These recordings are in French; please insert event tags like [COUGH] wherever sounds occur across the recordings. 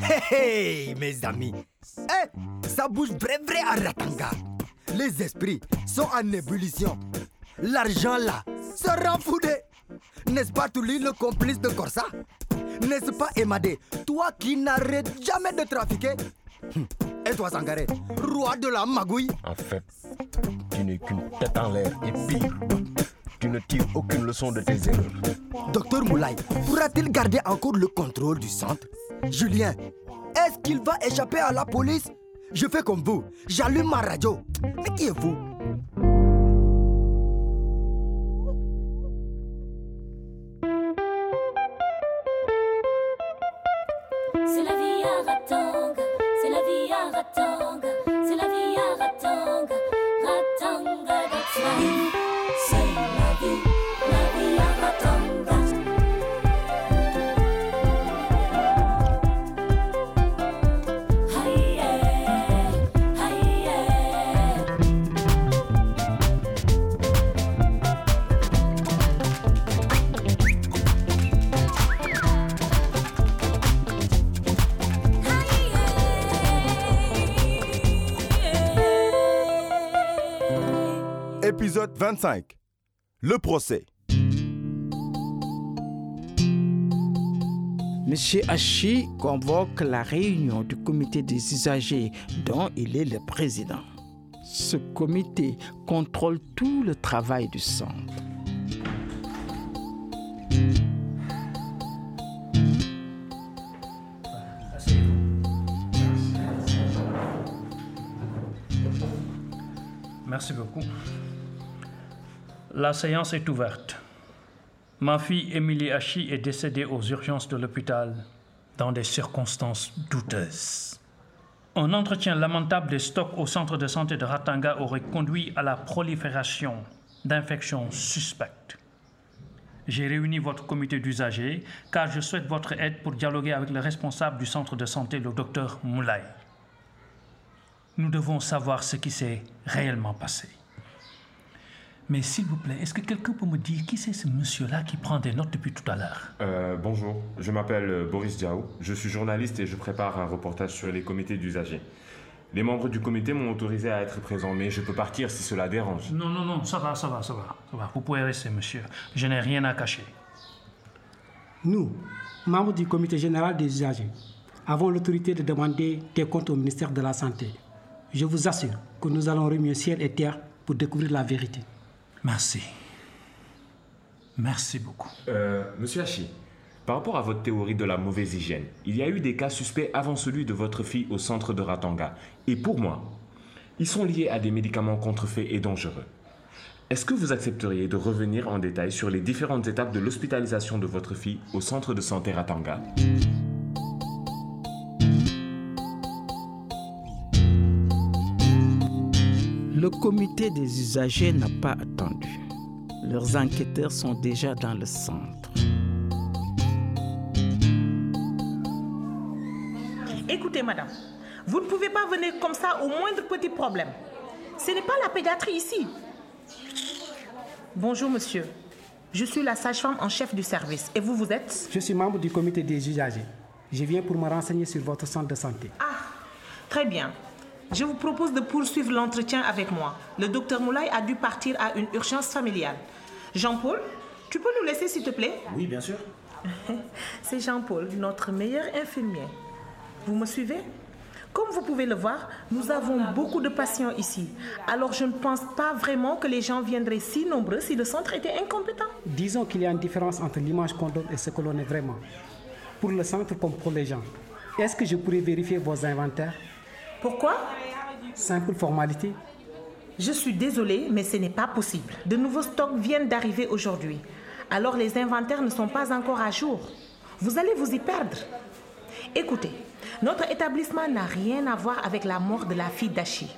Hey, hey, mes amis. Eh, ça bouge vrai vrai à Ratanga. Les esprits sont en ébullition. L'argent là sera foudé. N'est-ce pas Touli le complice de Corsa? N'est-ce pas Emadé, toi qui n'arrêtes jamais de trafiquer Hum, Et toi Sangaré, roi de la magouille En fait, tu n'es qu'une tête en l'air et pire, tu ne tires aucune leçon de tes erreurs. Docteur Moulay, pourra-t-il garder encore le contrôle du centre? Julien, est-ce qu'il va échapper à la police? Je fais comme vous, j'allume ma radio. Mais qui est vous 25. Le procès. Monsieur Hachi convoque la réunion du comité des usagers dont il est le président. Ce comité contrôle tout le travail du centre. Merci beaucoup. La séance est ouverte. Ma fille Émilie Hachi est décédée aux urgences de l'hôpital dans des circonstances douteuses. Un entretien lamentable des stocks au centre de santé de Ratanga aurait conduit à la prolifération d'infections suspectes. J'ai réuni votre comité d'usagers car je souhaite votre aide pour dialoguer avec le responsable du centre de santé, le docteur Moulay. Nous devons savoir ce qui s'est réellement passé. Mais s'il vous plaît, est-ce que quelqu'un peut me dire qui c'est ce monsieur-là qui prend des notes depuis tout à l'heure? Euh, bonjour, je m'appelle euh, Boris Diao. Je suis journaliste et je prépare un reportage sur les comités d'usagers. Les membres du comité m'ont autorisé à être présent, mais je peux partir si cela dérange. Non, non, non, ça va, ça va, ça va, ça va. Vous pouvez rester, monsieur. Je n'ai rien à cacher. Nous, membres du comité général des usagers, avons l'autorité de demander des comptes au ministère de la Santé. Je vous assure que nous allons remuer ciel et terre pour découvrir la vérité. Merci. Merci beaucoup. Euh, monsieur Hachi, par rapport à votre théorie de la mauvaise hygiène, il y a eu des cas suspects avant celui de votre fille au centre de Ratanga. Et pour moi, ils sont liés à des médicaments contrefaits et dangereux. Est-ce que vous accepteriez de revenir en détail sur les différentes étapes de l'hospitalisation de votre fille au centre de santé Ratanga? Le comité des usagers n'a pas attendu. Leurs enquêteurs sont déjà dans le centre. Écoutez, madame, vous ne pouvez pas venir comme ça au moindre petit problème. Ce n'est pas la pédiatrie ici. Bonjour, monsieur. Je suis la sage-femme en chef du service. Et vous, vous êtes? Je suis membre du comité des usagers. Je viens pour me renseigner sur votre centre de santé. Ah, très bien. Je vous propose de poursuivre l'entretien avec moi. Le docteur Moulay a dû partir à une urgence familiale. Jean-Paul, tu peux nous laisser, s'il te plaît? Oui, bien sûr. [LAUGHS] C'est Jean-Paul, notre meilleur infirmier. Vous me suivez? Comme vous pouvez le voir, nous avons beaucoup de patients ici. Alors je ne pense pas vraiment que les gens viendraient si nombreux si le centre était incompétent. Disons qu'il y a une différence entre l'image qu'on donne et ce que l'on est vraiment. Pour le centre comme pour les gens. Est-ce que je pourrais vérifier vos inventaires? Pourquoi? Simple formalité. Je suis désolée, mais ce n'est pas possible. De nouveaux stocks viennent d'arriver aujourd'hui. Alors les inventaires ne sont pas encore à jour. Vous allez vous y perdre. Écoutez, notre établissement n'a rien à voir avec la mort de la fille d'Achi.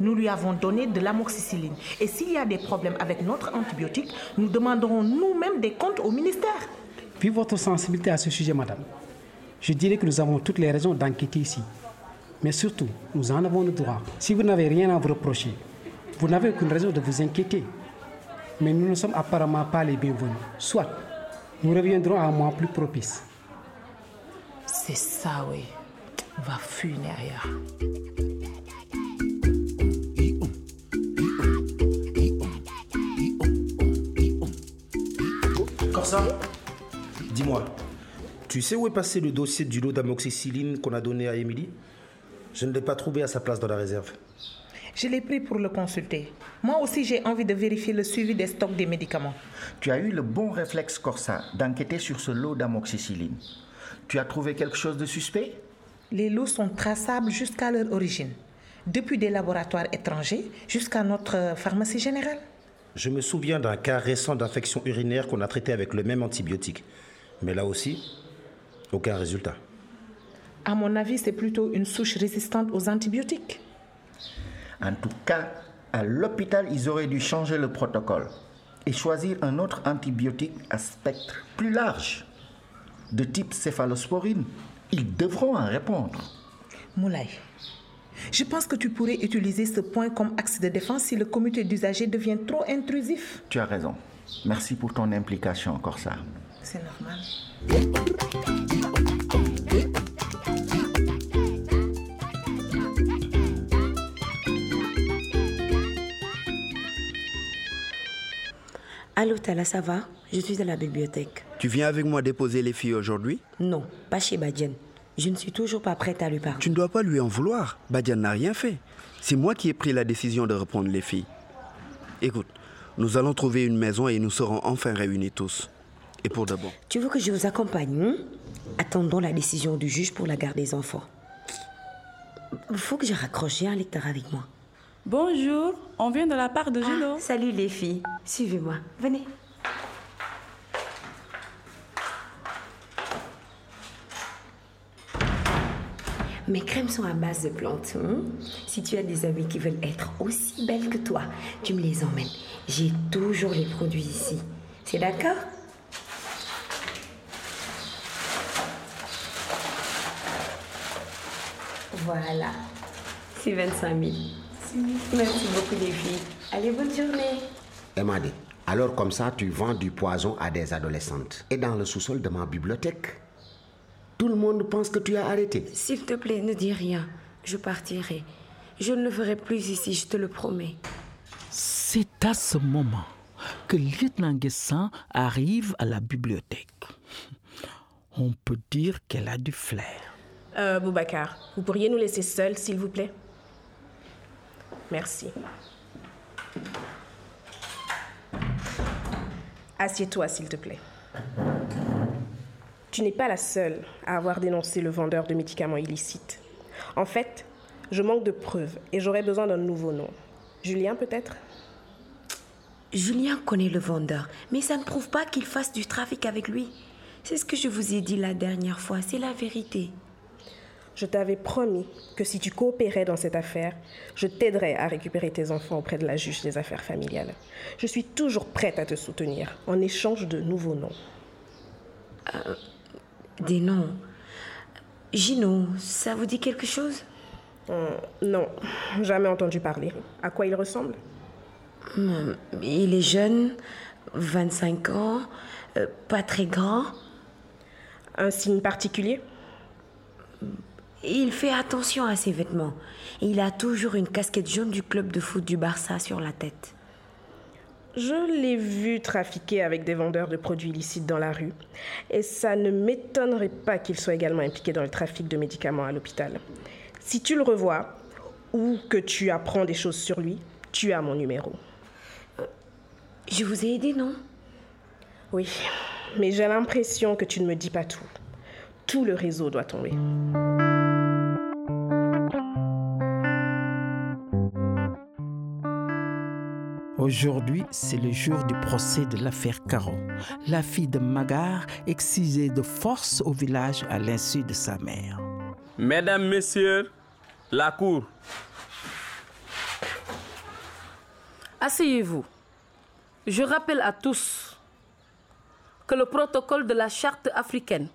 Nous lui avons donné de l'amoxicilline. Et s'il y a des problèmes avec notre antibiotique, nous demanderons nous-mêmes des comptes au ministère. Vu votre sensibilité à ce sujet, madame, je dirais que nous avons toutes les raisons d'enquêter ici. Mais surtout, nous en avons le droit. Si vous n'avez rien à vous reprocher, vous n'avez aucune raison de vous inquiéter. Mais nous ne sommes apparemment pas les bienvenus. Soit Nous reviendrons à un mois plus propice. C'est ça, oui. Va fuir ailleurs. Corsa, dis-moi, tu sais où est passé le dossier du lot d'amoxicilline qu'on a donné à Émilie? Je ne l'ai pas trouvé à sa place dans la réserve. Je l'ai pris pour le consulter. Moi aussi, j'ai envie de vérifier le suivi des stocks des médicaments. Tu as eu le bon réflexe, Corsa, d'enquêter sur ce lot d'amoxicilline. Tu as trouvé quelque chose de suspect? Les lots sont traçables jusqu'à leur origine, depuis des laboratoires étrangers jusqu'à notre pharmacie générale. Je me souviens d'un cas récent d'infection urinaire qu'on a traité avec le même antibiotique. Mais là aussi, aucun résultat. À mon avis, c'est plutôt une souche résistante aux antibiotiques. En tout cas, à l'hôpital, ils auraient dû changer le protocole et choisir un autre antibiotique à spectre plus large, de type céphalosporine. Ils devront en répondre. Moulay, je pense que tu pourrais utiliser ce point comme axe de défense si le comité d'usagers devient trop intrusif. Tu as raison. Merci pour ton implication, Corsa. C'est normal. Allô, Tala, ça va? Je suis à la bibliothèque. Tu viens avec moi déposer les filles aujourd'hui? Non, pas chez Badian. Je ne suis toujours pas prête à lui parler. Tu ne dois pas lui en vouloir. Badian n'a rien fait. C'est moi qui ai pris la décision de reprendre les filles. Écoute, nous allons trouver une maison et nous serons enfin réunis tous. Et pour de bon. Tu veux que je vous accompagne hein? Attendons la décision du juge pour la garde des enfants. Il faut que je raccroche. Un lecteur avec moi. Bonjour, on vient de la part de Juno. salut les filles. Suivez-moi. Venez. Mes crèmes sont à base de plantes. hein. Si tu as des amis qui veulent être aussi belles que toi, tu me les emmènes. J'ai toujours les produits ici. C'est d'accord? Voilà. C'est 25 000. Merci beaucoup les filles. Allez, bonne journée. Emadi, alors comme ça, tu vends du poison à des adolescentes. Et dans le sous-sol de ma bibliothèque, tout le monde pense que tu as arrêté. S'il te plaît, ne dis rien. Je partirai. Je ne le ferai plus ici, je te le promets. C'est à ce moment que lieutenant Guessin arrive à la bibliothèque. On peut dire qu'elle a du flair. Euh, Boubacar, vous pourriez nous laisser seuls, s'il vous plaît? Merci. Assieds-toi, s'il te plaît. Tu n'es pas la seule à avoir dénoncé le vendeur de médicaments illicites. En fait, je manque de preuves et j'aurais besoin d'un nouveau nom. Julien, peut-être? Julien connaît le vendeur, mais ça ne prouve pas qu'il fasse du trafic avec lui. C'est ce que je vous ai dit la dernière fois, c'est la vérité. Je t'avais promis que si tu coopérais dans cette affaire, je t'aiderais à récupérer tes enfants auprès de la juge des affaires familiales. Je suis toujours prête à te soutenir en échange de nouveaux noms. Euh, des noms. Gino, ça vous dit quelque chose? Hum, Non, jamais entendu parler. À quoi il ressemble? Hum, Il est jeune, 25 ans, euh, pas très grand. Un signe particulier? Il fait attention à ses vêtements. Il a toujours une casquette jaune du club de foot du Barça sur la tête. Je l'ai vu trafiquer avec des vendeurs de produits illicites dans la rue. Et ça ne m'étonnerait pas qu'il soit également impliqué dans le trafic de médicaments à l'hôpital. Si tu le revois ou que tu apprends des choses sur lui, tu as mon numéro. Je vous ai aidé, non? Oui, mais j'ai l'impression que tu ne me dis pas tout. Tout le réseau doit tomber. Aujourd'hui, c'est le jour du procès de l'affaire Caro, la fille de Magar excisée de force au village à l'insu de sa mère. Mesdames, Messieurs, la cour. Asseyez-vous. Je rappelle à tous que le protocole de la Charte africaine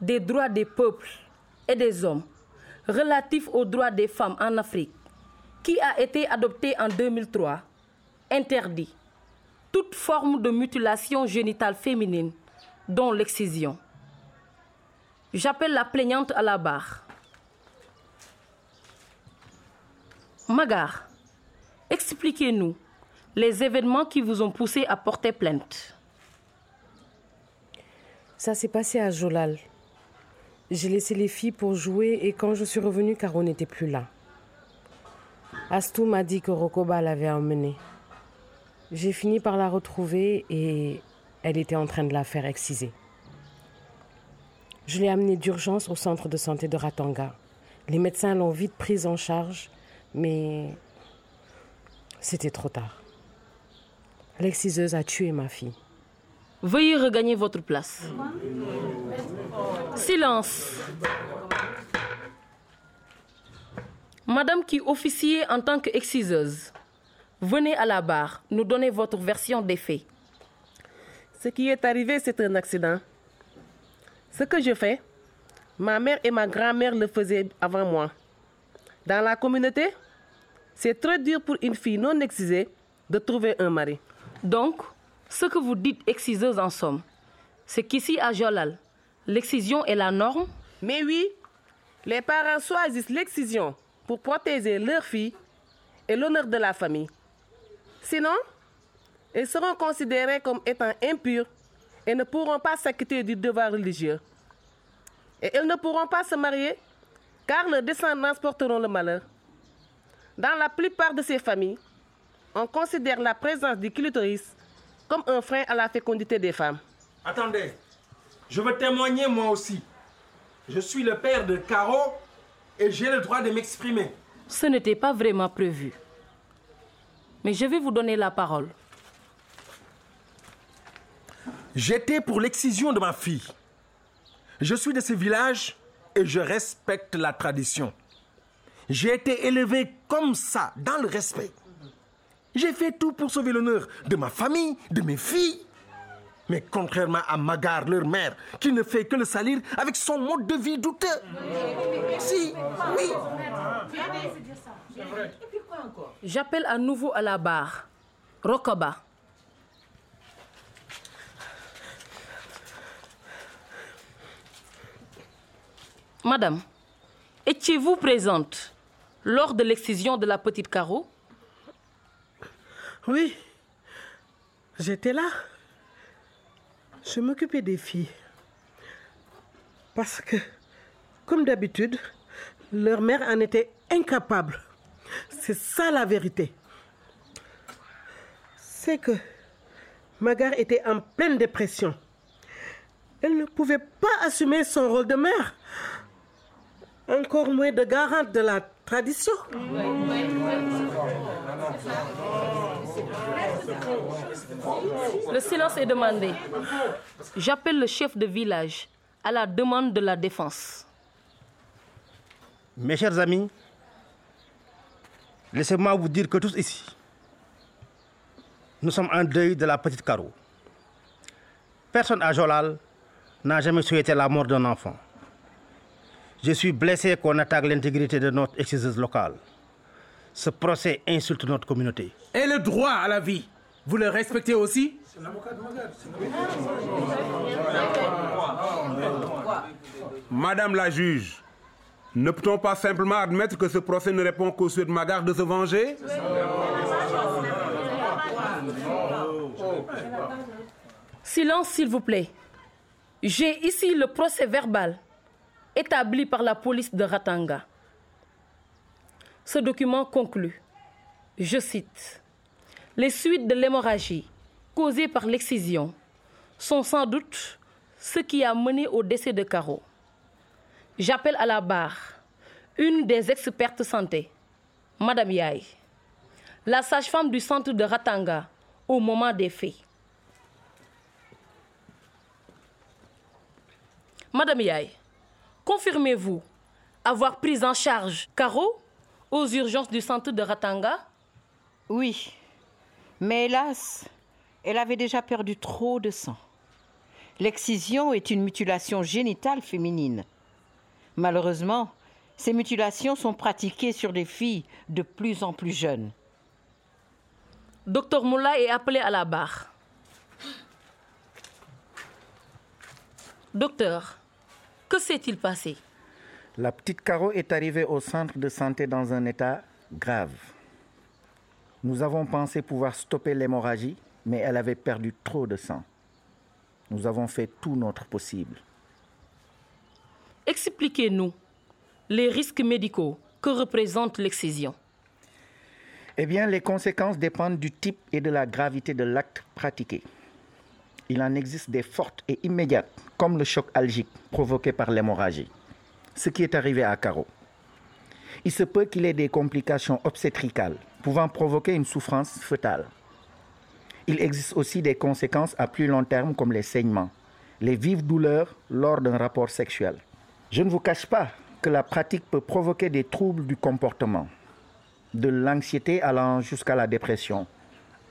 des droits des peuples et des hommes relatif aux droits des femmes en Afrique, qui a été adopté en 2003, interdit toute forme de mutilation génitale féminine dont l'excision. J'appelle la plaignante à la barre. Magar, expliquez-nous les événements qui vous ont poussé à porter plainte. Ça s'est passé à Jolal. J'ai laissé les filles pour jouer et quand je suis revenue, Caro n'était plus là. Astou m'a dit que Rokoba l'avait emmenée. J'ai fini par la retrouver et elle était en train de la faire exciser. Je l'ai amenée d'urgence au centre de santé de Ratanga. Les médecins l'ont vite prise en charge, mais c'était trop tard. L'exciseuse a tué ma fille. Veuillez regagner votre place. Silence. Madame qui officiez en tant qu'exciseuse, venez à la barre nous donner votre version des faits. Ce qui est arrivé, c'est un accident. Ce que je fais, ma mère et ma grand-mère le faisaient avant moi. Dans la communauté, c'est très dur pour une fille non excisée de trouver un mari. Donc, ce que vous dites exciseuse en somme, c'est qu'ici à Jolal, l'excision est la norme? Mais oui, les parents choisissent l'excision pour protéger leur fille et l'honneur de la famille. Sinon, ils seront considérés comme étant impurs et ne pourront pas s'acquitter du devoir religieux. Et ils ne pourront pas se marier car leurs descendants porteront le malheur. Dans la plupart de ces familles, on considère la présence du clitoris comme un frein à la fécondité des femmes. Attendez, je veux témoigner moi aussi. Je suis le père de Caro et j'ai le droit de m'exprimer. Ce n'était pas vraiment prévu. Mais je vais vous donner la parole. J'étais pour l'excision de ma fille. Je suis de ce village et je respecte la tradition. J'ai été élevé comme ça, dans le respect. J'ai fait tout pour sauver l'honneur de ma famille, de mes filles. Mais contrairement à Magar, leur mère, qui ne fait que le salir avec son mode de vie douteux. Si, oui. J'appelle à nouveau à la barre. Rokoba. Madame, étiez-vous présente lors de l'excision de la petite Caro? Oui, j'étais là. Je m'occupais des filles. Parce que, comme d'habitude, leur mère en était incapable. C'est ça la vérité. C'est que Magar était en pleine dépression. Elle ne pouvait pas assumer son rôle de mère. Encore moins de garante de la tradition. Le silence est demandé. J'appelle le chef de village à la demande de la défense. Mes chers amis, laissez-moi vous dire que tous ici, nous sommes en deuil de la petite Caro. Personne à Jolal n'a jamais souhaité la mort d'un enfant. Je suis blessé qu'on attaque l'intégrité de notre exciseuse locale. Ce procès insulte notre communauté. Et le droit à la vie, vous le respectez aussi? Madame la juge, ne peut-on pas simplement admettre que ce procès ne répond qu'au souhait de Magar de se venger? Silence, s'il vous plaît. J'ai ici le procès verbal établi par la police de Ratanga. Ce document conclut, je cite, Les suites de l'hémorragie causée par l'excision sont sans doute ce qui a mené au décès de Caro. J'appelle à la barre une des expertes santé, Madame Yaï, la sage-femme du centre de Ratanga au moment des faits. Madame Yaï, confirmez-vous avoir pris en charge Caro aux urgences du centre de Ratanga? Oui, mais hélas, elle avait déjà perdu trop de sang. L'excision est une mutilation génitale féminine. Malheureusement, ces mutilations sont pratiquées sur des filles de plus en plus jeunes. Docteur Moula est appelé à la barre. Docteur, que s'est-il passé? La petite Caro est arrivée au centre de santé dans un état grave. Nous avons pensé pouvoir stopper l'hémorragie, mais elle avait perdu trop de sang. Nous avons fait tout notre possible. Expliquez-nous les risques médicaux que représente l'excision. Eh bien, les conséquences dépendent du type et de la gravité de l'acte pratiqué. Il en existe des fortes et immédiates, comme le choc algique provoqué par l'hémorragie, ce qui est arrivé à Caro. Il se peut qu'il ait des complications obstétricales pouvant provoquer une souffrance fœtale. Il existe aussi des conséquences à plus long terme comme les saignements, les vives douleurs lors d'un rapport sexuel. Je ne vous cache pas que la pratique peut provoquer des troubles du comportement, de l'anxiété allant jusqu'à la dépression,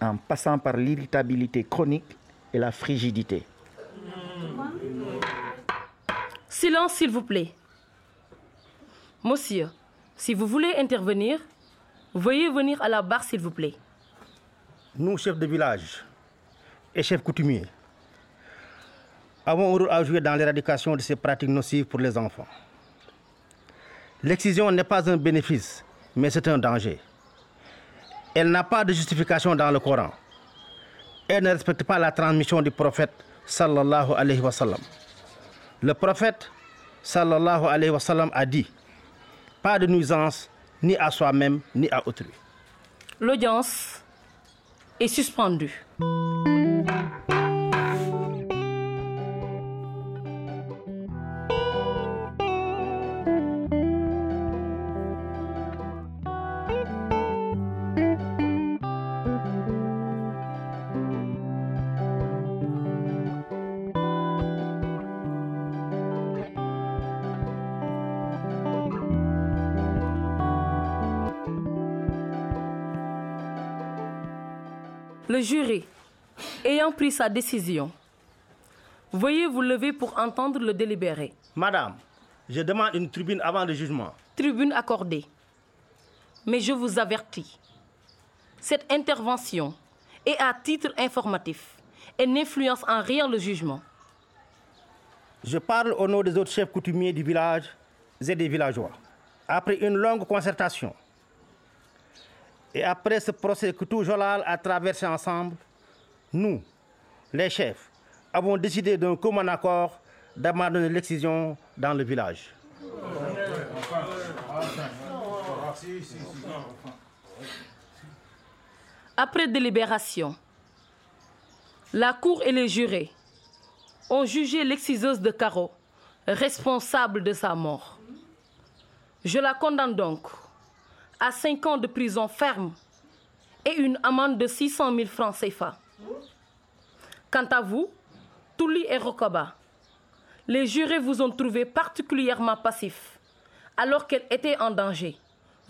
en passant par l'irritabilité chronique et la frigidité. Silence, s'il vous plaît. Monsieur, si vous voulez intervenir, veuillez venir à la barre, s'il vous plaît. Nous, chefs de village et chefs coutumiers, avons un rôle à jouer dans l'éradication de ces pratiques nocives pour les enfants. L'excision n'est pas un bénéfice, mais c'est un danger. Elle n'a pas de justification dans le Coran. Elle ne respecte pas la transmission du prophète sallallahu alayhi wa sallam. Le prophète sallallahu alayhi wa sallam a dit pas de nuisance ni à soi-même ni à autrui. L'audience est suspendue. Le jury, ayant pris sa décision, veuillez vous lever pour entendre le délibéré. Madame, je demande une tribune avant le jugement. Tribune accordée. Mais je vous avertis, cette intervention est à titre informatif et n'influence en rien le jugement. Je parle au nom des autres chefs coutumiers du village et des villageois. Après une longue concertation et après ce procès que tout Jolal a traversé ensemble, nous, les chefs, avons décidé d'un commun accord d'abandonner l'excision dans le village. Après délibération, la Cour et les jurés ont jugé l'exciseuse de Caro responsable de sa mort. Je la condamne donc à 5 ans de prison ferme et une amende de 600 000 francs CFA. Quant à vous, Touli et Rokoba, les jurés vous ont trouvé particulièrement passif alors qu'elle était en danger.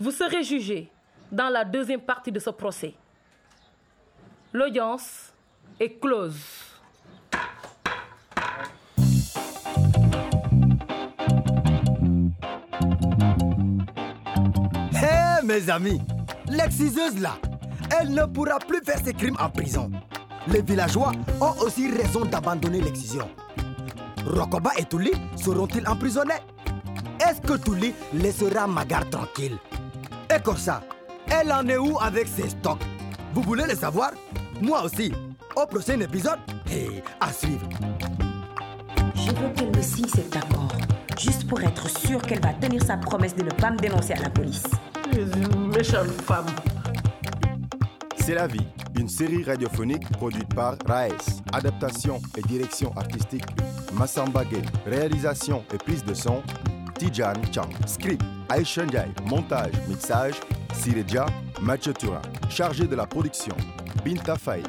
Vous serez jugés dans la deuxième partie de ce procès. L'audience est close. Mes amis, l'exciseuse là, elle ne pourra plus faire ses crimes en prison. Les villageois ont aussi raison d'abandonner l'excision. Rokoba et Touli seront-ils emprisonnés? Est-ce que Touli laissera Magar tranquille? Et Korsa, elle en est où avec ses stocks? Vous voulez le savoir? Moi aussi. Au prochain épisode, et à suivre. Je veux qu'elle me signe cet accord, juste pour être sûre qu'elle va tenir sa promesse de ne pas me dénoncer à la police. C'est la vie, une série radiophonique produite par Raes. Adaptation et direction artistique Massamba Gay. Réalisation et prise de son Tijan Chang. Script Aisha. Montage, mixage Sireja Mathieu. Chargé de la production Binta Faye.